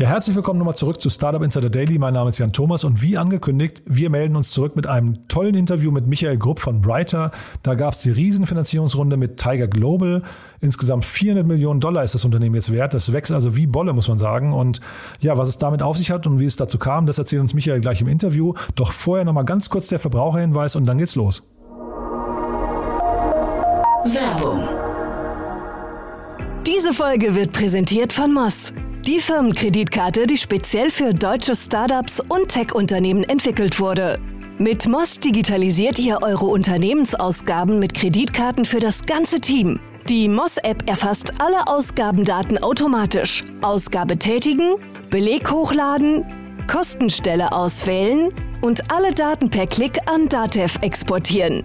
Ja, herzlich willkommen nochmal zurück zu Startup Insider Daily. Mein Name ist Jan Thomas und wie angekündigt, wir melden uns zurück mit einem tollen Interview mit Michael Grupp von Brighter. Da gab es die Riesenfinanzierungsrunde mit Tiger Global. Insgesamt 400 Millionen Dollar ist das Unternehmen jetzt wert. Das wächst also wie Bolle, muss man sagen. Und ja, was es damit auf sich hat und wie es dazu kam, das erzählt uns Michael gleich im Interview. Doch vorher nochmal ganz kurz der Verbraucherhinweis und dann geht's los. Werbung. Diese Folge wird präsentiert von Moss. Die Firmenkreditkarte, die speziell für deutsche Startups und Tech-Unternehmen entwickelt wurde. Mit Moss digitalisiert ihr eure Unternehmensausgaben mit Kreditkarten für das ganze Team. Die Moss-App erfasst alle Ausgabendaten automatisch. Ausgabe tätigen, Beleg hochladen, Kostenstelle auswählen und alle Daten per Klick an Datev exportieren.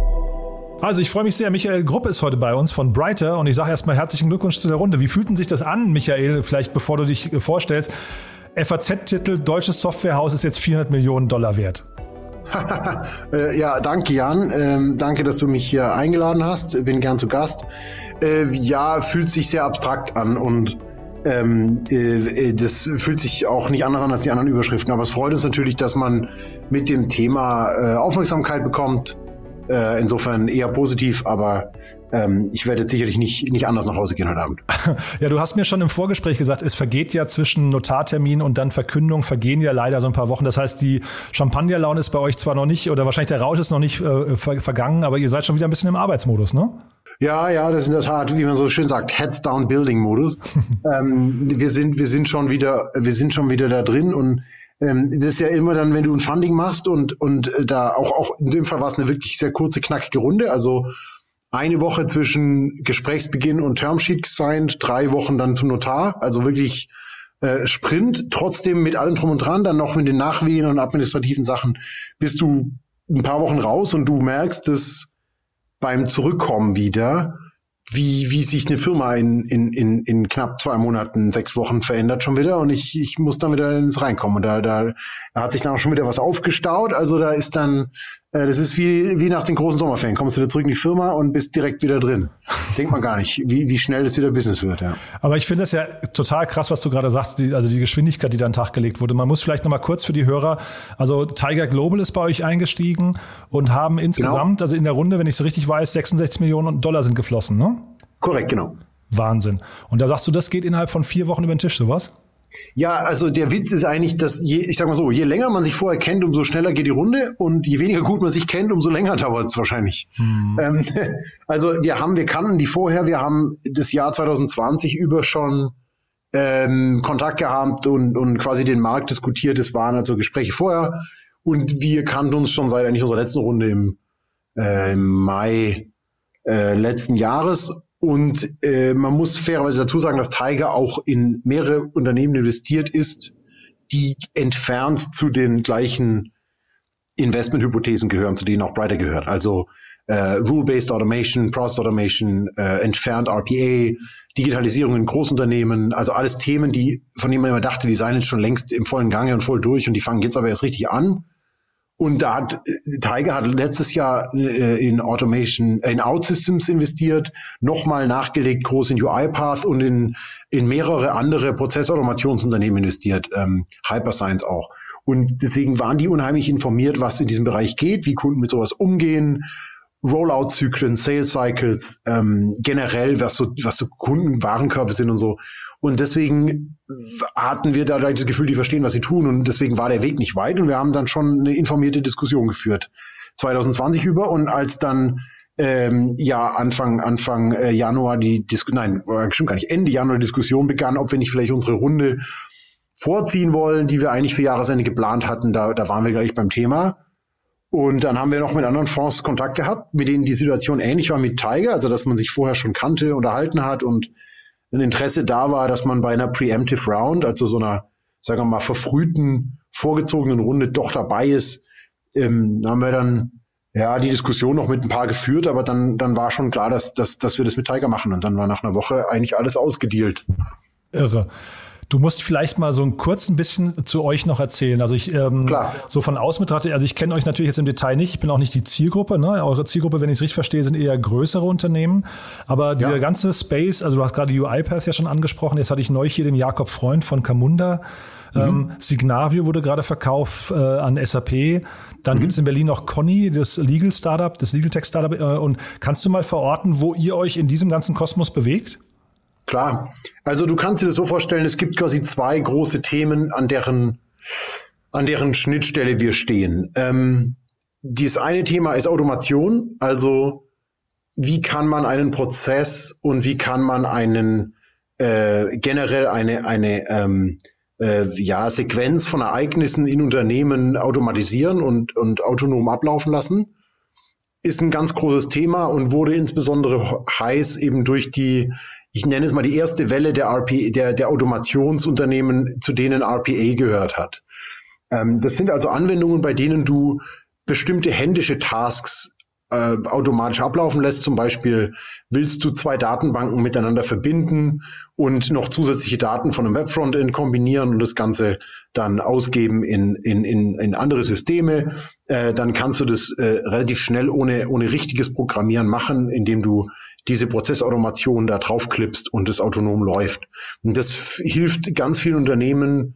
Also ich freue mich sehr. Michael Grupp ist heute bei uns von Brighter und ich sage erstmal herzlichen Glückwunsch zu der Runde. Wie fühlt denn sich das an, Michael, vielleicht bevor du dich vorstellst? FAZ-Titel Deutsches Softwarehaus ist jetzt 400 Millionen Dollar wert. Äh, ja, danke Jan. Ähm, danke, dass du mich hier eingeladen hast. Bin gern zu Gast. Äh, ja, fühlt sich sehr abstrakt an und ähm, äh, äh das fühlt sich auch nicht anders an als die anderen Überschriften. Aber es freut uns natürlich, dass man mit dem Thema äh, Aufmerksamkeit bekommt äh, insofern eher positiv, aber ähm, ich werde jetzt sicherlich nicht, nicht anders nach Hause gehen heute Abend. Ja, du hast mir schon im Vorgespräch gesagt, es vergeht ja zwischen Notartermin und dann Verkündung, vergehen ja leider so ein paar Wochen. Das heißt, die Champagnerlaune ist bei euch zwar noch nicht, oder wahrscheinlich der Rausch ist noch nicht äh, ver vergangen, aber ihr seid schon wieder ein bisschen im Arbeitsmodus, ne? Ja, ja, das ist in der Tat, wie man so schön sagt, Heads Down Building Modus. ähm, wir sind, wir sind schon wieder, wir sind schon wieder da drin und ähm, das ist ja immer dann, wenn du ein Funding machst und, und äh, da auch, auch in dem Fall war es eine wirklich sehr kurze, knackige Runde. Also eine Woche zwischen Gesprächsbeginn und Termsheet gesigned, drei Wochen dann zum Notar. Also wirklich äh, Sprint, trotzdem mit allem drum und dran, dann noch mit den Nachwehen und administrativen Sachen bist du ein paar Wochen raus und du merkst, dass beim Zurückkommen wieder wie, wie sich eine Firma in, in, in, in knapp zwei Monaten, sechs Wochen verändert schon wieder und ich, ich muss dann wieder ins Reinkommen. Und da, da, da hat sich dann auch schon wieder was aufgestaut. Also da ist dann, äh, das ist wie, wie nach den großen Sommerferien. Kommst du wieder zurück in die Firma und bist direkt wieder drin. Denkt man gar nicht, wie, wie schnell das wieder Business wird. Ja. Aber ich finde das ja total krass, was du gerade sagst, die, also die Geschwindigkeit, die da an den Tag gelegt wurde. Man muss vielleicht nochmal kurz für die Hörer, also Tiger Global ist bei euch eingestiegen und haben insgesamt, genau. also in der Runde, wenn ich es richtig weiß, 66 Millionen Dollar sind geflossen, ne? Korrekt, genau. Wahnsinn. Und da sagst du, das geht innerhalb von vier Wochen über den Tisch, sowas? Ja, also der Witz ist eigentlich, dass je, ich sag mal so, je länger man sich vorher kennt, umso schneller geht die Runde und je weniger gut man sich kennt, umso länger dauert es wahrscheinlich. Hm. Ähm, also wir haben, wir kannten die vorher, wir haben das Jahr 2020 über schon ähm, Kontakt gehabt und, und quasi den Markt diskutiert. Es waren also Gespräche vorher und wir kannten uns schon seit eigentlich unserer letzten Runde im, äh, im Mai äh, letzten Jahres und äh, man muss fairerweise dazu sagen, dass Tiger auch in mehrere Unternehmen investiert ist, die entfernt zu den gleichen Investmenthypothesen gehören, zu denen auch Brighter gehört. Also äh, Rule-Based Automation, Process Automation, äh, entfernt RPA, Digitalisierung in Großunternehmen, also alles Themen, die, von denen man immer dachte, die seien jetzt schon längst im vollen Gange und voll durch und die fangen jetzt aber erst richtig an. Und da hat Tiger hat letztes Jahr äh, in Automation, in OutSystems investiert, nochmal nachgelegt, groß in UiPath und in, in mehrere andere Prozessautomationsunternehmen investiert, ähm, Hyperscience auch. Und deswegen waren die unheimlich informiert, was in diesem Bereich geht, wie Kunden mit sowas umgehen, Rollout-Zyklen, Sales-Cycles, ähm, generell, was so, was so Kundenwarenkörbe sind und so. Und deswegen hatten wir da das Gefühl, die verstehen, was sie tun. Und deswegen war der Weg nicht weit. Und wir haben dann schon eine informierte Diskussion geführt. 2020 über. Und als dann ähm, ja Anfang Anfang äh, Januar die Diskussion, nein, bestimmt gar nicht, Ende Januar die Diskussion begann, ob wir nicht vielleicht unsere Runde vorziehen wollen, die wir eigentlich für Jahresende geplant hatten. Da, da waren wir gleich beim Thema. Und dann haben wir noch mit anderen Fonds Kontakt gehabt, mit denen die Situation ähnlich war mit Tiger, also dass man sich vorher schon kannte, unterhalten hat und ein Interesse da war, dass man bei einer Preemptive Round, also so einer sagen wir mal, verfrühten, vorgezogenen Runde doch dabei ist, ähm, haben wir dann ja die Diskussion noch mit ein paar geführt, aber dann, dann war schon klar, dass, dass, dass wir das mit Tiger machen. Und dann war nach einer Woche eigentlich alles ausgedealt. Irre. Du musst vielleicht mal so ein kurz ein bisschen zu euch noch erzählen. Also ich ähm, Klar. so von außen betrachtet, also ich kenne euch natürlich jetzt im Detail nicht. Ich bin auch nicht die Zielgruppe. Ne? Eure Zielgruppe, wenn ich es richtig verstehe, sind eher größere Unternehmen. Aber dieser ja. ganze Space, also du hast gerade UiPath ja schon angesprochen. Jetzt hatte ich neulich hier den Jakob Freund von Camunda. Mhm. Ähm, Signavio wurde gerade verkauft äh, an SAP. Dann mhm. gibt es in Berlin noch Conny, das Legal Startup, das Legal Tech Startup. Äh, und kannst du mal verorten, wo ihr euch in diesem ganzen Kosmos bewegt? Klar. Also du kannst dir das so vorstellen, es gibt quasi zwei große Themen, an deren, an deren Schnittstelle wir stehen. Ähm, dieses eine Thema ist Automation, also wie kann man einen Prozess und wie kann man einen äh, generell eine, eine ähm, äh, ja, Sequenz von Ereignissen in Unternehmen automatisieren und, und autonom ablaufen lassen, ist ein ganz großes Thema und wurde insbesondere heiß eben durch die ich nenne es mal die erste Welle der, RP, der, der Automationsunternehmen, zu denen RPA gehört hat. Ähm, das sind also Anwendungen, bei denen du bestimmte händische Tasks äh, automatisch ablaufen lässt. Zum Beispiel willst du zwei Datenbanken miteinander verbinden und noch zusätzliche Daten von einem Webfrontend kombinieren und das Ganze dann ausgeben in, in, in, in andere Systeme. Äh, dann kannst du das äh, relativ schnell ohne, ohne richtiges Programmieren machen, indem du diese Prozessautomation da draufklippst und es autonom läuft. Und das hilft ganz vielen Unternehmen,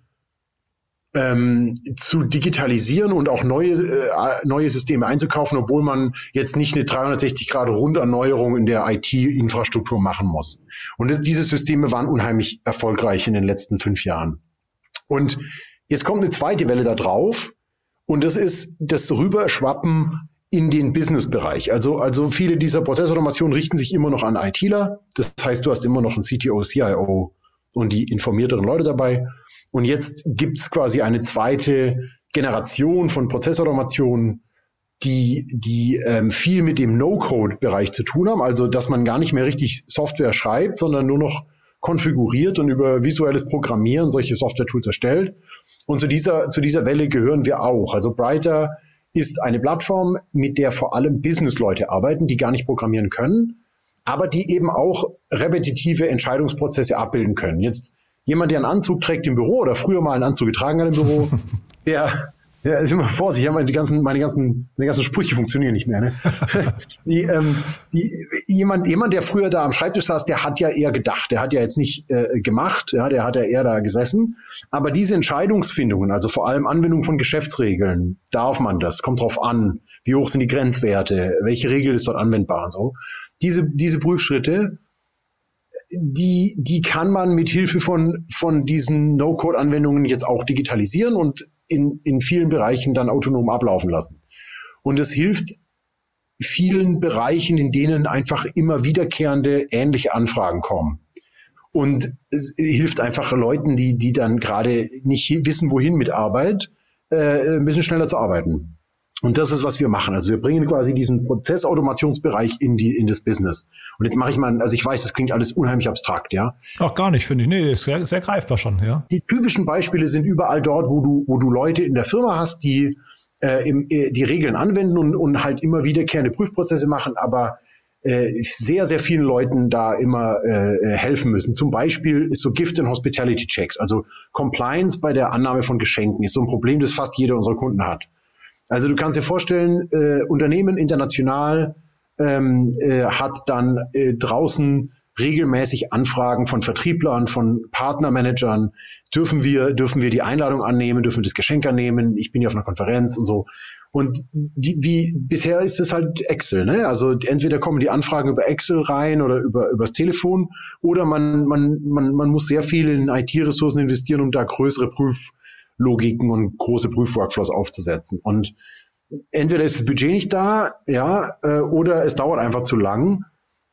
ähm, zu digitalisieren und auch neue, äh, neue Systeme einzukaufen, obwohl man jetzt nicht eine 360 Grad Runderneuerung in der IT-Infrastruktur machen muss. Und diese Systeme waren unheimlich erfolgreich in den letzten fünf Jahren. Und jetzt kommt eine zweite Welle da drauf und das ist das Rüberschwappen in den Business-Bereich. Also, also viele dieser Prozessautomationen richten sich immer noch an ITler. Das heißt, du hast immer noch einen CTO, CIO und die informierteren Leute dabei. Und jetzt gibt's quasi eine zweite Generation von Prozessautomationen, die, die ähm, viel mit dem No-Code-Bereich zu tun haben. Also, dass man gar nicht mehr richtig Software schreibt, sondern nur noch konfiguriert und über visuelles Programmieren solche Software-Tools erstellt. Und zu dieser, zu dieser Welle gehören wir auch. Also Brighter ist eine Plattform, mit der vor allem Businessleute arbeiten, die gar nicht programmieren können, aber die eben auch repetitive Entscheidungsprozesse abbilden können. Jetzt jemand, der einen Anzug trägt im Büro oder früher mal einen Anzug getragen hat im Büro, der ja, ist immer vorsichtig, meine ganzen, meine ganzen, meine ganzen Sprüche funktionieren nicht mehr. Ne? die, ähm, die, jemand, jemand, der früher da am Schreibtisch saß, der hat ja eher gedacht, der hat ja jetzt nicht äh, gemacht, ja, der hat ja eher da gesessen. Aber diese Entscheidungsfindungen, also vor allem Anwendung von Geschäftsregeln, darf man das, kommt drauf an, wie hoch sind die Grenzwerte, welche Regel ist dort anwendbar und so. Diese, diese Prüfschritte, die, die kann man mit Hilfe von, von diesen No-Code-Anwendungen jetzt auch digitalisieren und in, in vielen Bereichen dann autonom ablaufen lassen. Und es hilft vielen Bereichen, in denen einfach immer wiederkehrende ähnliche Anfragen kommen. Und es hilft einfach Leuten, die, die dann gerade nicht wissen, wohin mit Arbeit, äh, ein bisschen schneller zu arbeiten. Und das ist, was wir machen. Also wir bringen quasi diesen Prozessautomationsbereich in die, in das Business. Und jetzt mache ich mal, also ich weiß, das klingt alles unheimlich abstrakt, ja. Ach, gar nicht, finde ich. Nee, ist sehr, sehr greifbar schon, ja. Die typischen Beispiele sind überall dort, wo du, wo du Leute in der Firma hast, die äh, im, äh, die Regeln anwenden und, und halt immer wiederkehrende Prüfprozesse machen, aber äh, sehr, sehr vielen Leuten da immer äh, helfen müssen. Zum Beispiel ist so Gift and Hospitality Checks, also Compliance bei der Annahme von Geschenken, ist so ein Problem, das fast jeder unserer Kunden hat. Also du kannst dir vorstellen, äh, Unternehmen international ähm, äh, hat dann äh, draußen regelmäßig Anfragen von Vertrieblern, von Partnermanagern. Dürfen wir, dürfen wir die Einladung annehmen? Dürfen wir das Geschenk annehmen? Ich bin ja auf einer Konferenz und so. Und die, wie bisher ist es halt Excel, ne? Also entweder kommen die Anfragen über Excel rein oder über übers Telefon oder man man man man muss sehr viel in IT-Ressourcen investieren, um da größere Prüf Logiken und große Prüfworkflows aufzusetzen. Und entweder ist das Budget nicht da, ja, äh, oder es dauert einfach zu lang.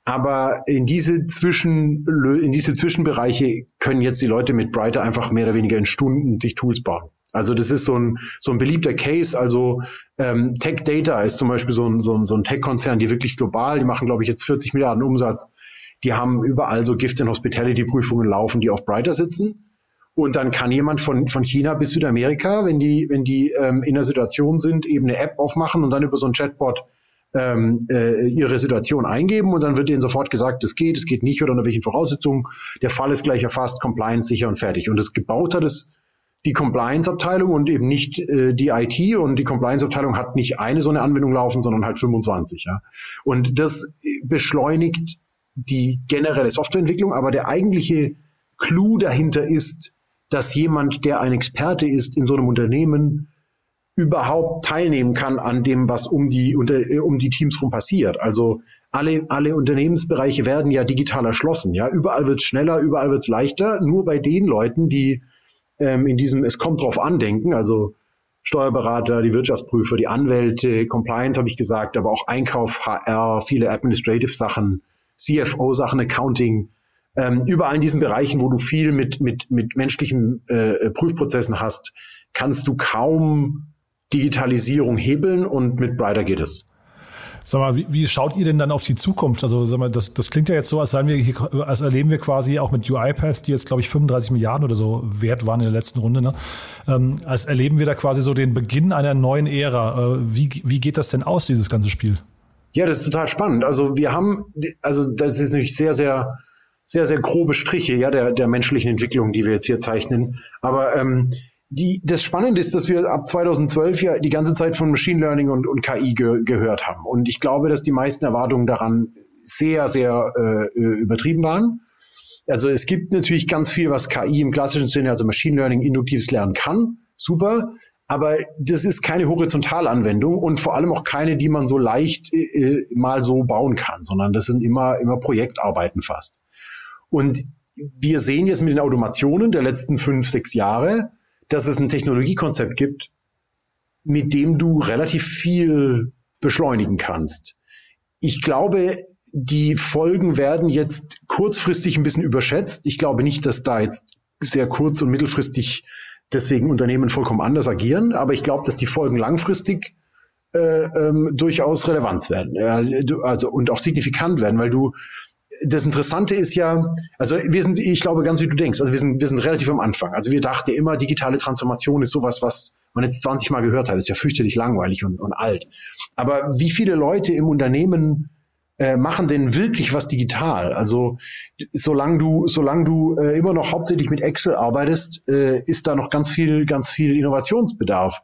Aber in diese Zwischen, in diese Zwischenbereiche können jetzt die Leute mit Brighter einfach mehr oder weniger in Stunden sich Tools bauen. Also das ist so ein, so ein beliebter Case. Also ähm, Tech Data ist zum Beispiel so ein, so ein, so ein Tech-Konzern, die wirklich global, die machen, glaube ich, jetzt 40 Milliarden Umsatz. Die haben überall so Gift- and Hospitality-Prüfungen laufen, die auf Brighter sitzen. Und dann kann jemand von, von China bis Südamerika, wenn die, wenn die ähm, in der Situation sind, eben eine App aufmachen und dann über so ein Chatbot ähm, äh, ihre Situation eingeben und dann wird ihnen sofort gesagt, es geht, es geht nicht oder unter welchen Voraussetzungen. Der Fall ist gleich erfasst, Compliance sicher und fertig. Und das gebaut hat es die Compliance-Abteilung und eben nicht äh, die IT und die Compliance-Abteilung hat nicht eine so eine Anwendung laufen, sondern halt 25. Ja. Und das beschleunigt die generelle Softwareentwicklung, aber der eigentliche Clou dahinter ist, dass jemand, der ein Experte ist in so einem Unternehmen, überhaupt teilnehmen kann an dem, was um die, unter, um die Teams rum passiert. Also alle, alle Unternehmensbereiche werden ja digital erschlossen. Ja, überall wird es schneller, überall wird es leichter. Nur bei den Leuten, die ähm, in diesem Es kommt drauf an denken, also Steuerberater, die Wirtschaftsprüfer, die Anwälte, Compliance habe ich gesagt, aber auch Einkauf, HR, viele Administrative Sachen, CFO-Sachen, Accounting, ähm, überall in diesen Bereichen, wo du viel mit, mit, mit menschlichen äh, Prüfprozessen hast, kannst du kaum Digitalisierung hebeln und mit Brighter geht es. Sag mal, wie, wie schaut ihr denn dann auf die Zukunft? Also sag mal, das, das klingt ja jetzt so, als, seien wir hier, als erleben wir quasi auch mit UiPath, die jetzt, glaube ich, 35 Milliarden oder so wert waren in der letzten Runde, ne? Ähm, als erleben wir da quasi so den Beginn einer neuen Ära. Äh, wie, wie geht das denn aus, dieses ganze Spiel? Ja, das ist total spannend. Also wir haben, also das ist natürlich sehr, sehr, sehr, sehr grobe Striche, ja, der, der menschlichen Entwicklung, die wir jetzt hier zeichnen. Aber ähm, die, das Spannende ist, dass wir ab 2012 ja die ganze Zeit von Machine Learning und, und KI ge, gehört haben. Und ich glaube, dass die meisten Erwartungen daran sehr, sehr äh, übertrieben waren. Also es gibt natürlich ganz viel, was KI im klassischen Sinne, also Machine Learning, induktives Lernen kann. Super. Aber das ist keine Horizontalanwendung und vor allem auch keine, die man so leicht äh, mal so bauen kann, sondern das sind immer, immer Projektarbeiten fast. Und wir sehen jetzt mit den Automationen der letzten fünf, sechs Jahre, dass es ein Technologiekonzept gibt, mit dem du relativ viel beschleunigen kannst. Ich glaube, die Folgen werden jetzt kurzfristig ein bisschen überschätzt. Ich glaube nicht, dass da jetzt sehr kurz- und mittelfristig deswegen Unternehmen vollkommen anders agieren, aber ich glaube, dass die Folgen langfristig äh, ähm, durchaus Relevanz werden, äh, also und auch signifikant werden, weil du das Interessante ist ja, also wir sind, ich glaube ganz wie du denkst, also wir sind, wir sind relativ am Anfang. Also wir dachten immer, digitale Transformation ist sowas, was man jetzt 20 Mal gehört hat, ist ja fürchterlich langweilig und, und alt. Aber wie viele Leute im Unternehmen äh, machen denn wirklich was digital? Also solange du, solange du äh, immer noch hauptsächlich mit Excel arbeitest, äh, ist da noch ganz viel, ganz viel Innovationsbedarf.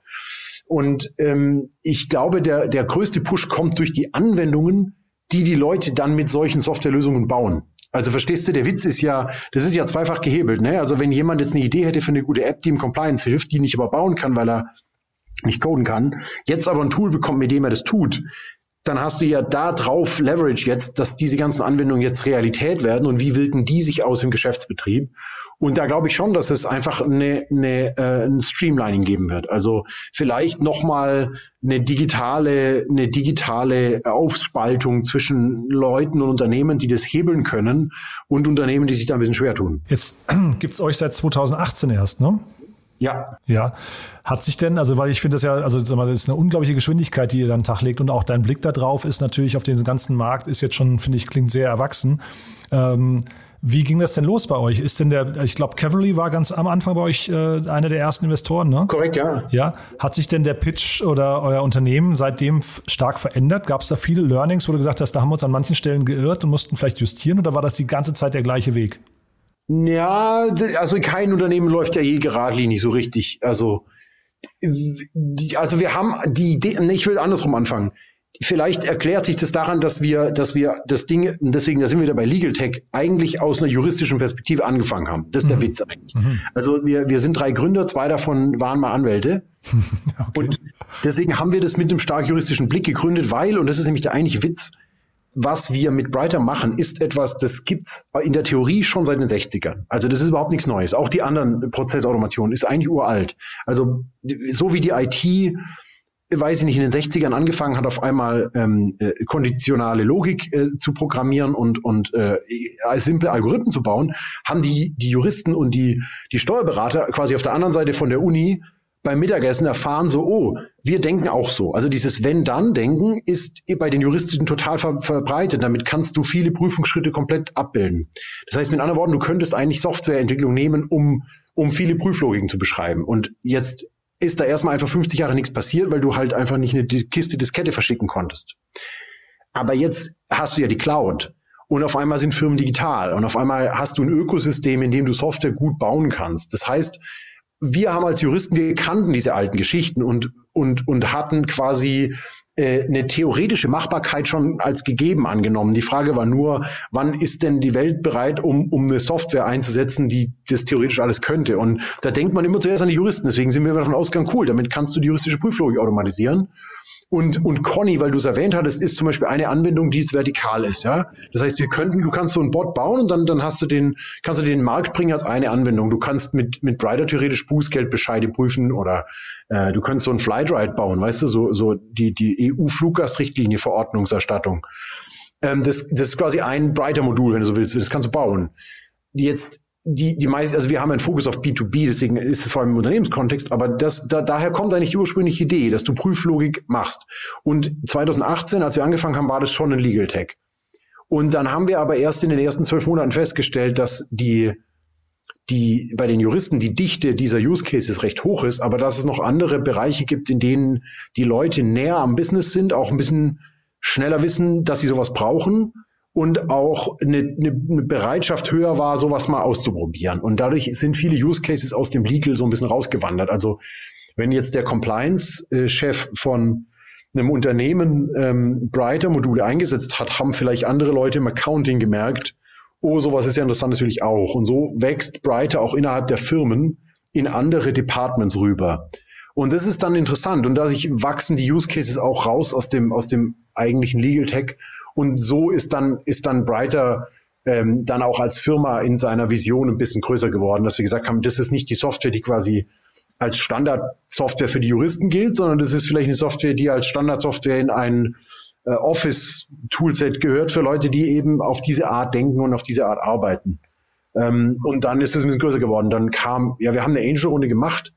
Und ähm, ich glaube, der, der größte Push kommt durch die Anwendungen, die die Leute dann mit solchen Softwarelösungen bauen. Also verstehst du, der Witz ist ja, das ist ja zweifach gehebelt. Ne? Also wenn jemand jetzt eine Idee hätte für eine gute App, die ihm Compliance hilft, die nicht aber bauen kann, weil er nicht coden kann, jetzt aber ein Tool bekommt, mit dem er das tut, dann hast du ja da drauf Leverage jetzt, dass diese ganzen Anwendungen jetzt Realität werden und wie wirken die sich aus im Geschäftsbetrieb. Und da glaube ich schon, dass es einfach eine, eine, äh, ein Streamlining geben wird. Also vielleicht nochmal eine digitale, eine digitale Aufspaltung zwischen Leuten und Unternehmen, die das hebeln können und Unternehmen, die sich da ein bisschen schwer tun. Jetzt gibt's euch seit 2018 erst, ne? Ja. Ja. Hat sich denn, also weil ich finde das ja, also sag mal, das ist eine unglaubliche Geschwindigkeit, die ihr dann Tag legt und auch dein Blick da drauf ist natürlich auf den ganzen Markt, ist jetzt schon, finde ich, klingt sehr erwachsen. Ähm, wie ging das denn los bei euch? Ist denn der, ich glaube, Cavalry war ganz am Anfang bei euch äh, einer der ersten Investoren, ne? Korrekt, ja. Ja. Hat sich denn der Pitch oder euer Unternehmen seitdem stark verändert? Gab es da viele Learnings, wo du gesagt hast, da haben wir uns an manchen Stellen geirrt und mussten vielleicht justieren oder war das die ganze Zeit der gleiche Weg? Ja, also kein Unternehmen läuft ja je geradlinig so richtig. Also, also wir haben die Idee, ich will andersrum anfangen. Vielleicht erklärt sich das daran, dass wir, dass wir das Ding, deswegen, da sind wir wieder bei Legal Tech, eigentlich aus einer juristischen Perspektive angefangen haben. Das ist mhm. der Witz eigentlich. Mhm. Also wir, wir sind drei Gründer, zwei davon waren mal Anwälte. okay. Und deswegen haben wir das mit einem stark juristischen Blick gegründet, weil, und das ist nämlich der eigentliche Witz, was wir mit Brighter machen, ist etwas, das gibt's in der Theorie schon seit den 60ern. Also das ist überhaupt nichts Neues. Auch die anderen Prozessautomationen ist eigentlich uralt. Also so wie die IT weiß ich nicht, in den 60ern angefangen hat, auf einmal ähm, äh, konditionale Logik äh, zu programmieren und, und äh, simple Algorithmen zu bauen, haben die, die Juristen und die, die Steuerberater quasi auf der anderen Seite von der Uni beim Mittagessen erfahren, so, oh, wir denken auch so. Also dieses Wenn-Dann-Denken ist bei den Juristen total ver verbreitet. Damit kannst du viele Prüfungsschritte komplett abbilden. Das heißt mit anderen Worten, du könntest eigentlich Softwareentwicklung nehmen, um, um viele Prüflogiken zu beschreiben. Und jetzt ist da erstmal einfach 50 Jahre nichts passiert, weil du halt einfach nicht eine Kiste Diskette verschicken konntest. Aber jetzt hast du ja die Cloud und auf einmal sind Firmen digital und auf einmal hast du ein Ökosystem, in dem du Software gut bauen kannst. Das heißt, wir haben als Juristen, wir kannten diese alten Geschichten und, und, und hatten quasi äh, eine theoretische Machbarkeit schon als gegeben angenommen. Die Frage war nur, wann ist denn die Welt bereit, um, um eine Software einzusetzen, die das theoretisch alles könnte? Und da denkt man immer zuerst an die Juristen. Deswegen sind wir davon ausgegangen, cool, damit kannst du die juristische Prüflogik automatisieren. Und, und Conny, weil du es erwähnt hattest, ist zum Beispiel eine Anwendung, die jetzt vertikal ist, ja. Das heißt, wir könnten, du kannst so einen Bot bauen und dann, dann hast du den, kannst du den Markt bringen als eine Anwendung. Du kannst mit, mit Brighter theoretisch Bußgeldbescheide prüfen oder äh, du könntest so einen Flightride bauen, weißt du, so, so die, die EU-Fluggast-Richtlinie, Verordnungserstattung. Ähm, das, das ist quasi ein Brighter-Modul, wenn du so willst. Das kannst du bauen. Jetzt die, die meisten, also wir haben einen Fokus auf B2B, deswegen ist es vor allem im Unternehmenskontext, aber das, da, daher kommt eigentlich die ursprüngliche Idee, dass du Prüflogik machst. Und 2018, als wir angefangen haben, war das schon ein Legal Tech. Und dann haben wir aber erst in den ersten zwölf Monaten festgestellt, dass die, die bei den Juristen die Dichte dieser Use Cases recht hoch ist, aber dass es noch andere Bereiche gibt, in denen die Leute näher am Business sind, auch ein bisschen schneller wissen, dass sie sowas brauchen und auch eine, eine, eine Bereitschaft höher war, sowas mal auszuprobieren. Und dadurch sind viele Use Cases aus dem Legal so ein bisschen rausgewandert. Also wenn jetzt der Compliance-Chef von einem Unternehmen ähm, Brighter-Module eingesetzt hat, haben vielleicht andere Leute im Accounting gemerkt, oh, sowas ist ja interessant natürlich auch. Und so wächst Brighter auch innerhalb der Firmen in andere Departments rüber. Und das ist dann interessant. Und dadurch wachsen die Use Cases auch raus aus dem, aus dem eigentlichen Legal Tech und so ist dann, ist dann Brighter ähm, dann auch als Firma in seiner Vision ein bisschen größer geworden, dass wir gesagt haben, das ist nicht die Software, die quasi als Standardsoftware für die Juristen gilt, sondern das ist vielleicht eine Software, die als Standardsoftware in ein äh, Office-Toolset gehört für Leute, die eben auf diese Art denken und auf diese Art arbeiten. Ähm, und dann ist es ein bisschen größer geworden. Dann kam, ja, wir haben eine Angel-Runde gemacht,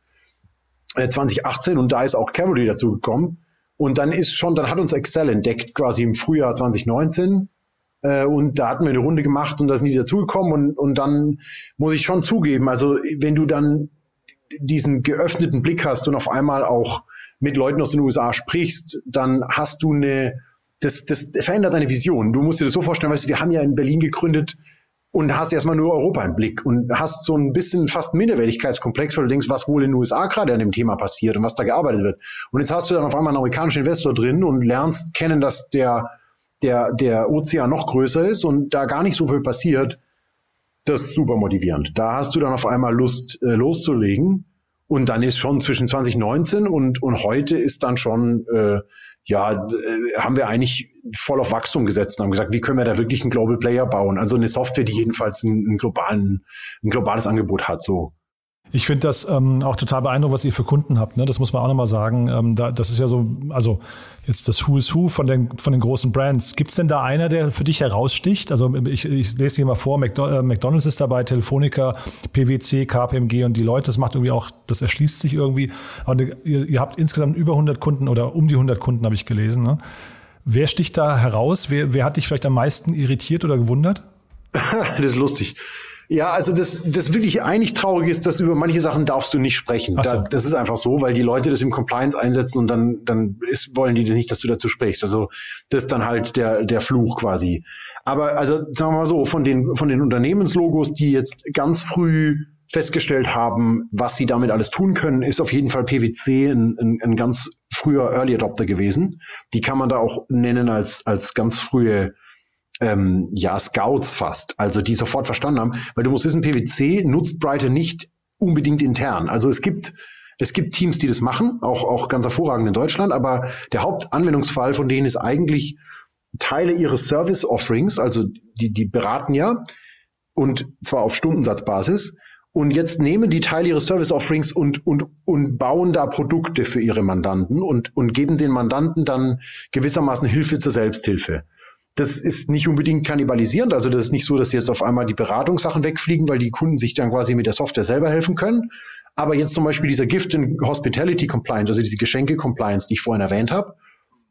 2018, und da ist auch Cavalry dazu gekommen. Und dann ist schon, dann hat uns Excel entdeckt, quasi im Frühjahr 2019. Äh, und da hatten wir eine Runde gemacht und da sind die dazugekommen. Und, und dann muss ich schon zugeben, also wenn du dann diesen geöffneten Blick hast und auf einmal auch mit Leuten aus den USA sprichst, dann hast du eine, das, das verändert deine Vision. Du musst dir das so vorstellen, weißt du, wir haben ja in Berlin gegründet, und hast erstmal nur Europa im Blick und hast so ein bisschen fast Minderwertigkeitskomplex, weil du denkst, was wohl in den USA gerade an dem Thema passiert und was da gearbeitet wird. Und jetzt hast du dann auf einmal einen amerikanischen Investor drin und lernst kennen, dass der, der, der Ozean noch größer ist und da gar nicht so viel passiert. Das ist super motivierend. Da hast du dann auf einmal Lust äh, loszulegen. Und dann ist schon zwischen 2019 und, und heute ist dann schon äh, ja, äh, haben wir eigentlich voll auf Wachstum gesetzt und haben gesagt, wie können wir da wirklich einen Global Player bauen? Also eine Software, die jedenfalls einen, einen globalen, ein globales Angebot hat, so. Ich finde das ähm, auch total beeindruckend, was ihr für Kunden habt. Ne? Das muss man auch nochmal sagen. Ähm, da, das ist ja so, also jetzt das Who is Who von den, von den großen Brands. Gibt es denn da einer, der für dich heraussticht? Also ich, ich lese hier mal vor, äh, McDonalds ist dabei, Telefonica, PwC, KPMG und die Leute. Das macht irgendwie auch, das erschließt sich irgendwie. Aber ihr, ihr habt insgesamt über 100 Kunden oder um die 100 Kunden, habe ich gelesen. Ne? Wer sticht da heraus? Wer, wer hat dich vielleicht am meisten irritiert oder gewundert? das ist lustig. Ja, also das, das wirklich eigentlich traurig ist, dass über manche Sachen darfst du nicht sprechen. So. Da, das ist einfach so, weil die Leute das im Compliance einsetzen und dann, dann ist, wollen die nicht, dass du dazu sprichst. Also das ist dann halt der, der Fluch quasi. Aber also sagen wir mal so, von den, von den Unternehmenslogos, die jetzt ganz früh festgestellt haben, was sie damit alles tun können, ist auf jeden Fall PwC ein, ein, ein ganz früher Early Adopter gewesen. Die kann man da auch nennen als, als ganz frühe ähm, ja, Scouts fast, also die sofort verstanden haben, weil du musst wissen, PwC nutzt Brighter nicht unbedingt intern. Also es gibt es gibt Teams, die das machen, auch, auch ganz hervorragend in Deutschland, aber der Hauptanwendungsfall von denen ist eigentlich Teile ihres Service Offerings, also die, die beraten ja und zwar auf Stundensatzbasis. Und jetzt nehmen die Teile ihres Service Offerings und, und, und bauen da Produkte für ihre Mandanten und, und geben den Mandanten dann gewissermaßen Hilfe zur Selbsthilfe. Das ist nicht unbedingt kannibalisierend. Also das ist nicht so, dass jetzt auf einmal die Beratungssachen wegfliegen, weil die Kunden sich dann quasi mit der Software selber helfen können. Aber jetzt zum Beispiel dieser Gift and Hospitality Compliance, also diese Geschenke Compliance, die ich vorhin erwähnt habe,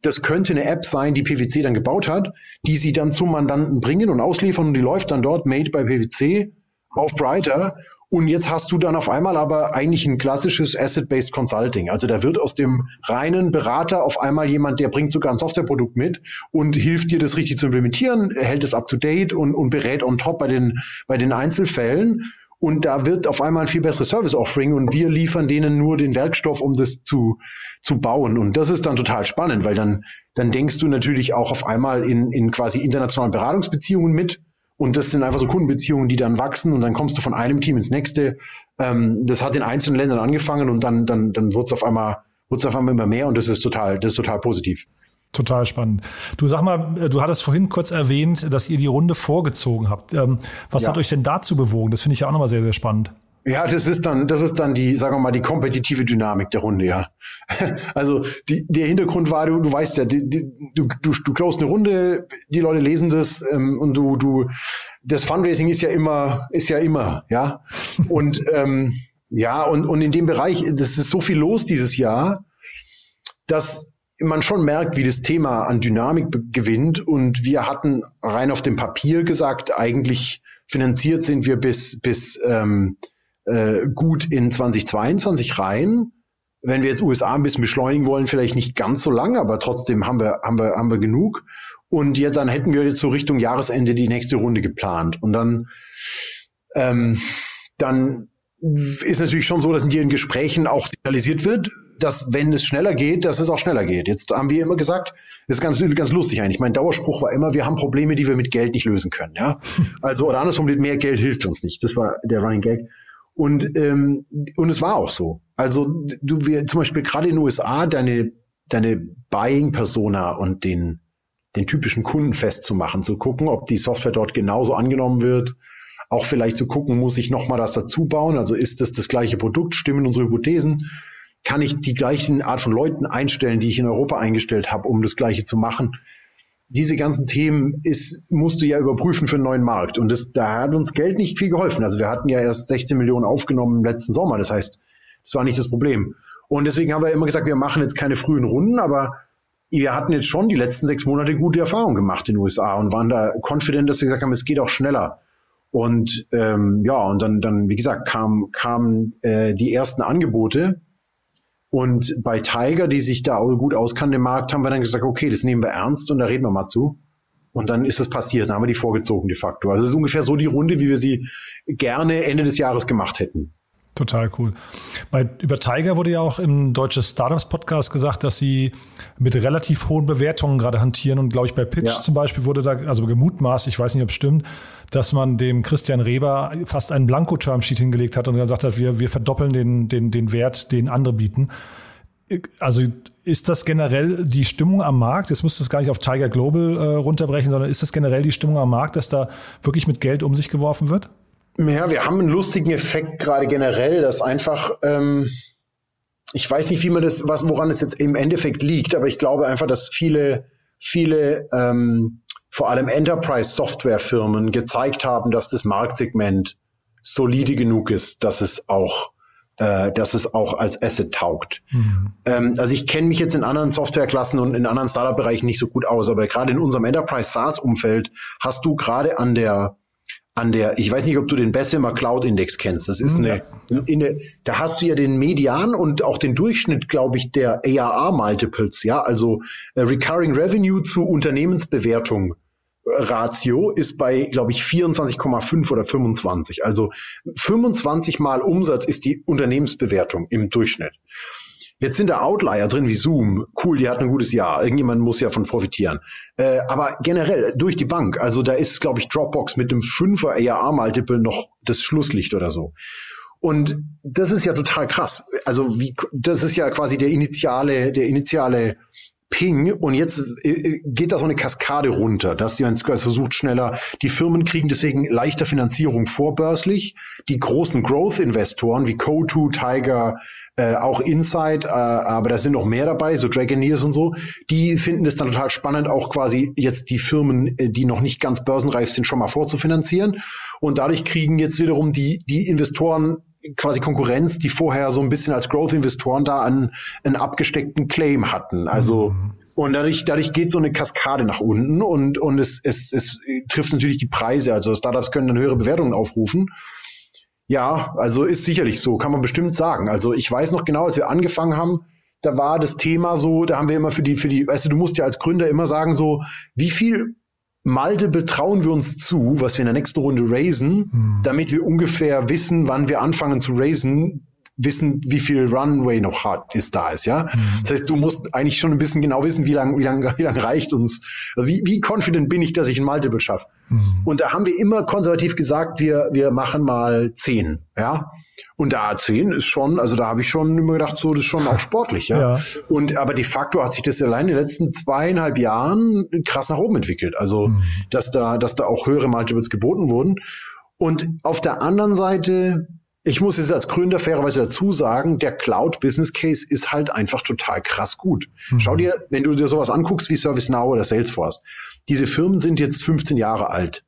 das könnte eine App sein, die PwC dann gebaut hat, die sie dann zum Mandanten bringen und ausliefern und die läuft dann dort made by PwC auf Brighter Und jetzt hast du dann auf einmal aber eigentlich ein klassisches Asset-Based Consulting. Also da wird aus dem reinen Berater auf einmal jemand, der bringt sogar ein Softwareprodukt mit und hilft dir das richtig zu implementieren, hält es up to date und, und berät on top bei den, bei den Einzelfällen. Und da wird auf einmal ein viel besseres Service Offering und wir liefern denen nur den Werkstoff, um das zu, zu bauen. Und das ist dann total spannend, weil dann, dann denkst du natürlich auch auf einmal in, in quasi internationalen Beratungsbeziehungen mit und das sind einfach so Kundenbeziehungen, die dann wachsen und dann kommst du von einem Team ins nächste. Ähm, das hat in einzelnen Ländern angefangen und dann, dann, dann wird es auf einmal, wird's auf einmal immer mehr und das ist total, das ist total positiv. Total spannend. Du sag mal, äh, du hattest vorhin kurz erwähnt, dass ihr die Runde vorgezogen habt. Ähm, was ja. hat euch denn dazu bewogen? Das finde ich ja auch nochmal sehr, sehr spannend. Ja, das ist dann, das ist dann die, sagen wir mal, die kompetitive Dynamik der Runde, ja. Also die, der Hintergrund war, du, du weißt ja, die, die, du, du, du closest eine Runde, die Leute lesen das ähm, und du, du, das Fundraising ist ja immer, ist ja immer, ja. Und ähm, ja, und, und in dem Bereich, das ist so viel los dieses Jahr, dass man schon merkt, wie das Thema an Dynamik gewinnt. Und wir hatten rein auf dem Papier gesagt, eigentlich finanziert sind wir bis, bis ähm, äh, gut in 2022 rein. Wenn wir jetzt USA ein bisschen beschleunigen wollen, vielleicht nicht ganz so lang, aber trotzdem haben wir, haben wir, haben wir genug. Und ja, dann hätten wir jetzt so Richtung Jahresende die nächste Runde geplant. Und dann, ähm, dann ist natürlich schon so, dass in ihren Gesprächen auch signalisiert wird, dass wenn es schneller geht, dass es auch schneller geht. Jetzt haben wir immer gesagt, das ist ganz, ganz lustig eigentlich. Mein Dauerspruch war immer, wir haben Probleme, die wir mit Geld nicht lösen können. Ja, also oder andersrum, mehr Geld hilft uns nicht. Das war der Running Gag. Und, ähm, und es war auch so. Also du, wir zum Beispiel gerade in den USA deine, deine Buying-Persona und den, den typischen Kunden festzumachen, zu gucken, ob die Software dort genauso angenommen wird. Auch vielleicht zu gucken, muss ich nochmal das dazu bauen? Also ist das das gleiche Produkt? Stimmen unsere Hypothesen? Kann ich die gleichen Art von Leuten einstellen, die ich in Europa eingestellt habe, um das gleiche zu machen? Diese ganzen Themen ist, musst du ja überprüfen für einen neuen Markt. Und das, da hat uns Geld nicht viel geholfen. Also wir hatten ja erst 16 Millionen aufgenommen im letzten Sommer. Das heißt, das war nicht das Problem. Und deswegen haben wir immer gesagt, wir machen jetzt keine frühen Runden, aber wir hatten jetzt schon die letzten sechs Monate gute Erfahrungen gemacht in den USA und waren da confident, dass wir gesagt haben, es geht auch schneller. Und ähm, ja, und dann, dann, wie gesagt, kamen kam, äh, die ersten Angebote und bei Tiger, die sich da auch gut auskann im Markt, haben wir dann gesagt, okay, das nehmen wir ernst und da reden wir mal zu. Und dann ist es passiert, dann haben wir die vorgezogen de facto. Also es ist ungefähr so die Runde, wie wir sie gerne Ende des Jahres gemacht hätten. Total cool. Bei, über Tiger wurde ja auch im deutsches Startups Podcast gesagt, dass sie mit relativ hohen Bewertungen gerade hantieren. Und glaube ich, bei Pitch ja. zum Beispiel wurde da, also gemutmaßt, ich weiß nicht, ob es stimmt, dass man dem Christian Reber fast einen Blanko-Termsheet hingelegt hat und gesagt hat, wir, wir verdoppeln den, den, den Wert, den andere bieten. Also ist das generell die Stimmung am Markt? Jetzt müsste es gar nicht auf Tiger Global äh, runterbrechen, sondern ist das generell die Stimmung am Markt, dass da wirklich mit Geld um sich geworfen wird? Ja, wir haben einen lustigen Effekt gerade generell, dass einfach, ähm, ich weiß nicht, wie man das, was, woran es jetzt im Endeffekt liegt, aber ich glaube einfach, dass viele, viele, ähm, vor allem Enterprise-Software-Firmen gezeigt haben, dass das Marktsegment solide genug ist, dass es auch äh, dass es auch als Asset taugt. Mhm. Ähm, also ich kenne mich jetzt in anderen Softwareklassen und in anderen Startup-Bereichen nicht so gut aus, aber gerade in unserem Enterprise SaaS-Umfeld hast du gerade an der an der, ich weiß nicht, ob du den Bessemer Cloud Index kennst. Das ist eine, ja. eine, da hast du ja den Median und auch den Durchschnitt, glaube ich, der ARR Multiples, ja, also äh, Recurring Revenue zu Unternehmensbewertung. Äh, Ratio ist bei, glaube ich, 24,5 oder 25. Also 25 mal Umsatz ist die Unternehmensbewertung im Durchschnitt. Jetzt sind da Outlier drin wie Zoom. Cool, die hat ein gutes Jahr. Irgendjemand muss ja von profitieren. Äh, aber generell durch die Bank. Also da ist, glaube ich, Dropbox mit dem 5er ARA-Multiple noch das Schlusslicht oder so. Und das ist ja total krass. Also wie, das ist ja quasi der initiale, der initiale Ping und jetzt äh, äh, geht da so eine Kaskade runter, dass sie versucht schneller, die Firmen kriegen deswegen leichter Finanzierung vorbörslich, die großen Growth-Investoren wie Co2, Tiger, äh, auch Insight, äh, aber da sind noch mehr dabei, so Dragoneers und so, die finden es dann total spannend, auch quasi jetzt die Firmen, äh, die noch nicht ganz börsenreif sind, schon mal vorzufinanzieren. Und dadurch kriegen jetzt wiederum die, die Investoren quasi Konkurrenz, die vorher so ein bisschen als Growth-Investoren da einen, einen abgesteckten Claim hatten. Also mhm. und dadurch, dadurch geht so eine Kaskade nach unten und, und es, es, es trifft natürlich die Preise. Also Startups können dann höhere Bewertungen aufrufen. Ja, also ist sicherlich so, kann man bestimmt sagen. Also ich weiß noch genau, als wir angefangen haben, da war das Thema so, da haben wir immer für die, für die, weißt du, du musst ja als Gründer immer sagen so, wie viel Malte betrauen wir uns zu, was wir in der nächsten Runde raisen, mhm. damit wir ungefähr wissen, wann wir anfangen zu raisen, wissen, wie viel Runway noch hart ist da ist, ja. Mhm. Das heißt, du musst eigentlich schon ein bisschen genau wissen, wie lange wie lang, wie lang reicht uns, also wie, wie confident bin ich, dass ich ein Multiple schaffe. Mhm. Und da haben wir immer konservativ gesagt, wir, wir machen mal zehn, ja. Und da zehn ist schon, also da habe ich schon immer gedacht, so, das ist schon auch sportlich, ja? ja. Und aber de facto hat sich das allein in den letzten zweieinhalb Jahren krass nach oben entwickelt. Also, mhm. dass da, dass da auch höhere Multiples geboten wurden. Und auf der anderen Seite ich muss jetzt als Gründer fairerweise dazu sagen, der Cloud Business Case ist halt einfach total krass gut. Mhm. Schau dir, wenn du dir sowas anguckst wie ServiceNow oder Salesforce, diese Firmen sind jetzt 15 Jahre alt.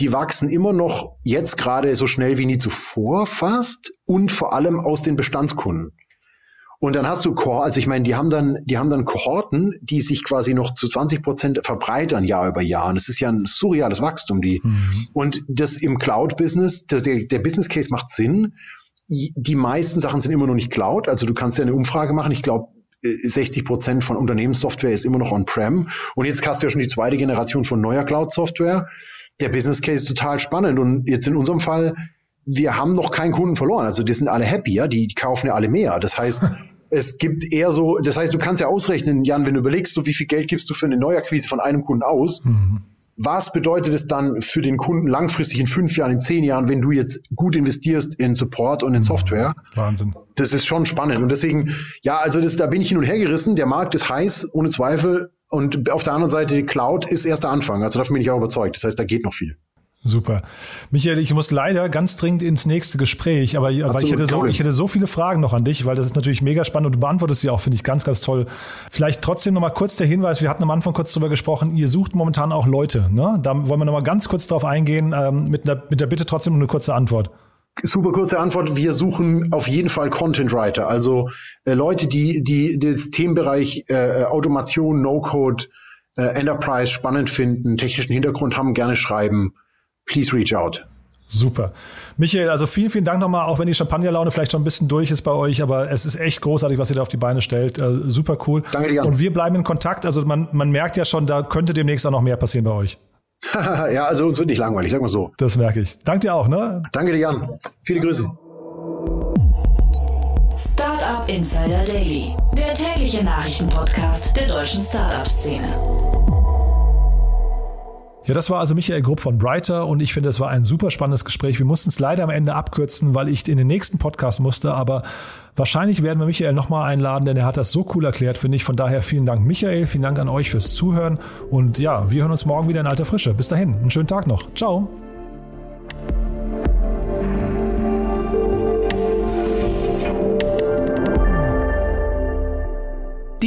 Die wachsen immer noch jetzt gerade so schnell wie nie zuvor fast und vor allem aus den Bestandskunden. Und dann hast du Kohorten, also ich meine, die haben dann, die haben dann Kohorten, die sich quasi noch zu 20 Prozent verbreitern Jahr über Jahr. Und das ist ja ein surreales Wachstum, die. Mhm. Und das im Cloud-Business, der, der Business Case macht Sinn. Die meisten Sachen sind immer noch nicht Cloud. Also du kannst ja eine Umfrage machen. Ich glaube, 60 Prozent von Unternehmenssoftware ist immer noch on-prem. Und jetzt hast du ja schon die zweite Generation von neuer Cloud-Software. Der Business Case ist total spannend. Und jetzt in unserem Fall, wir haben noch keinen Kunden verloren. Also die sind alle happy, ja, die, die kaufen ja alle mehr. Das heißt, es gibt eher so, das heißt, du kannst ja ausrechnen, Jan, wenn du überlegst, so wie viel Geld gibst du für eine Neuakquise von einem Kunden aus, mhm. was bedeutet es dann für den Kunden langfristig in fünf Jahren, in zehn Jahren, wenn du jetzt gut investierst in Support und in mhm. Software? Wahnsinn. Das ist schon spannend. Und deswegen, ja, also das, da bin ich hin und her gerissen. Der Markt ist heiß, ohne Zweifel. Und auf der anderen Seite, die Cloud ist erst der Anfang. Also davon bin ich auch überzeugt. Das heißt, da geht noch viel. Super. Michael, ich muss leider ganz dringend ins nächste Gespräch, aber, aber ich, hätte so, ich hätte so viele Fragen noch an dich, weil das ist natürlich mega spannend und du beantwortest sie auch, finde ich ganz, ganz toll. Vielleicht trotzdem nochmal kurz der Hinweis, wir hatten am Anfang kurz drüber gesprochen, ihr sucht momentan auch Leute. Ne? Da wollen wir nochmal ganz kurz drauf eingehen, ähm, mit, einer, mit der Bitte trotzdem eine kurze Antwort. Super kurze Antwort. Wir suchen auf jeden Fall Content Writer, also äh, Leute, die, die das Themenbereich äh, Automation, No-Code, äh, Enterprise spannend finden, technischen Hintergrund haben, gerne schreiben please reach out. Super. Michael, also vielen, vielen Dank nochmal, auch wenn die Champagnerlaune vielleicht schon ein bisschen durch ist bei euch, aber es ist echt großartig, was ihr da auf die Beine stellt. Äh, super cool. Danke dir. Und wir bleiben in Kontakt. Also man, man merkt ja schon, da könnte demnächst auch noch mehr passieren bei euch. ja, also uns wird nicht langweilig, sag mal so. Das merke ich. Danke dir auch, ne? Danke dir, Jan. Viele Grüße. Startup Insider Daily, der tägliche Nachrichtenpodcast der deutschen Startup-Szene. Ja, das war also Michael Grupp von Brighter und ich finde, es war ein super spannendes Gespräch. Wir mussten es leider am Ende abkürzen, weil ich in den nächsten Podcast musste, aber wahrscheinlich werden wir Michael nochmal einladen, denn er hat das so cool erklärt, finde ich. Von daher vielen Dank, Michael, vielen Dank an euch fürs Zuhören und ja, wir hören uns morgen wieder in alter Frische. Bis dahin, einen schönen Tag noch. Ciao.